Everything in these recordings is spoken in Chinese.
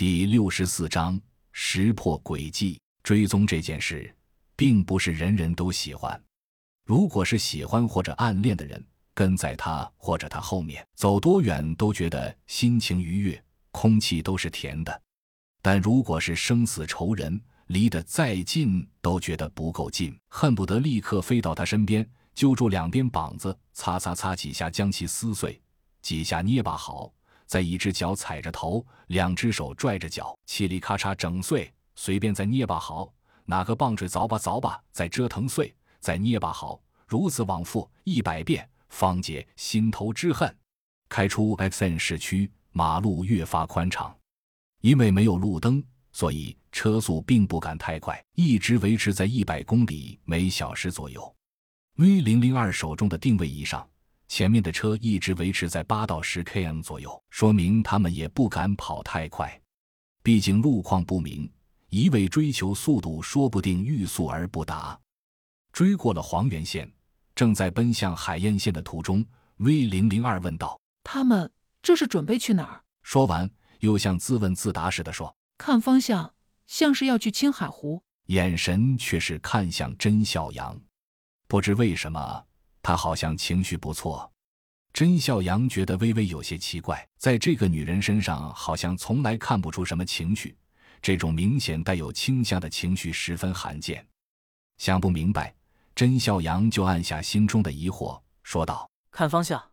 第六十四章识破诡计。追踪这件事，并不是人人都喜欢。如果是喜欢或者暗恋的人，跟在他或者他后面走多远都觉得心情愉悦，空气都是甜的。但如果是生死仇人，离得再近都觉得不够近，恨不得立刻飞到他身边，揪住两边膀子，擦擦擦几下将其撕碎，几下捏把好，再一只脚踩着头，两只手拽着脚，嘁里咔嚓整碎。随便再捏把好，拿个棒槌凿吧凿吧，再折腾碎，再捏把好，如此往复一百遍，方解心头之恨。开出 XN 市区，马路越发宽敞，因为没有路灯，所以车速并不敢太快，一直维持在一百公里每小时左右。V 零零二手中的定位仪上，前面的车一直维持在八到十 km 左右，说明他们也不敢跑太快，毕竟路况不明。一味追求速度，说不定欲速而不达。追过了黄原县，正在奔向海晏县的途中，V 零零二问道：“他们这是准备去哪儿？”说完，又像自问自答似的说：“看方向，像是要去青海湖。”眼神却是看向甄小阳。不知为什么，他好像情绪不错。甄笑阳觉得微微有些奇怪，在这个女人身上，好像从来看不出什么情绪。这种明显带有倾向的情绪十分罕见，想不明白，甄笑阳就按下心中的疑惑，说道：“看方向，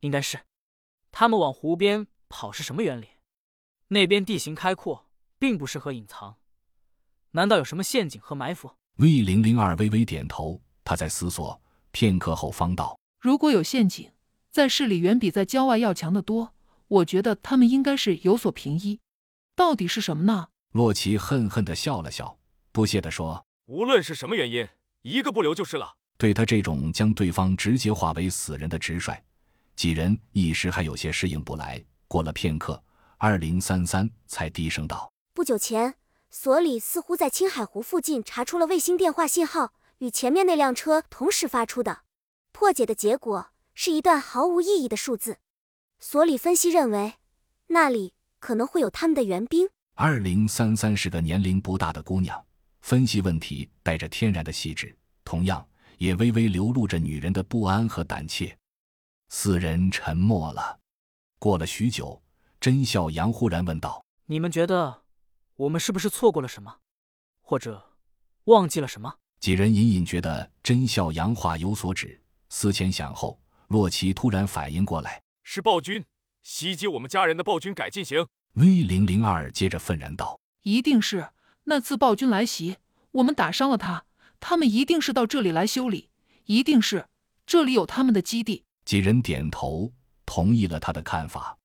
应该是他们往湖边跑是什么原理？那边地形开阔，并不适合隐藏，难道有什么陷阱和埋伏？”V 零零二微微点头，他在思索片刻后方道：“如果有陷阱，在市里远比在郊外要强得多。我觉得他们应该是有所平依，到底是什么呢？”洛奇恨恨地笑了笑，不屑地说：“无论是什么原因，一个不留就是了。”对他这种将对方直接化为死人的直率，几人一时还有些适应不来。过了片刻，二零三三才低声道：“不久前，所里似乎在青海湖附近查出了卫星电话信号，与前面那辆车同时发出的。破解的结果是一段毫无意义的数字。所里分析认为，那里可能会有他们的援兵。”二零三三是个年龄不大的姑娘，分析问题带着天然的细致，同样也微微流露着女人的不安和胆怯。四人沉默了，过了许久，甄笑阳忽然问道：“你们觉得我们是不是错过了什么，或者忘记了什么？”几人隐隐觉得甄笑阳话有所指，思前想后，洛奇突然反应过来：“是暴君袭击我们家人的暴君改进型。” V 零零二接着愤然道：“一定是那次暴君来袭，我们打伤了他，他们一定是到这里来修理，一定是这里有他们的基地。”几人点头同意了他的看法。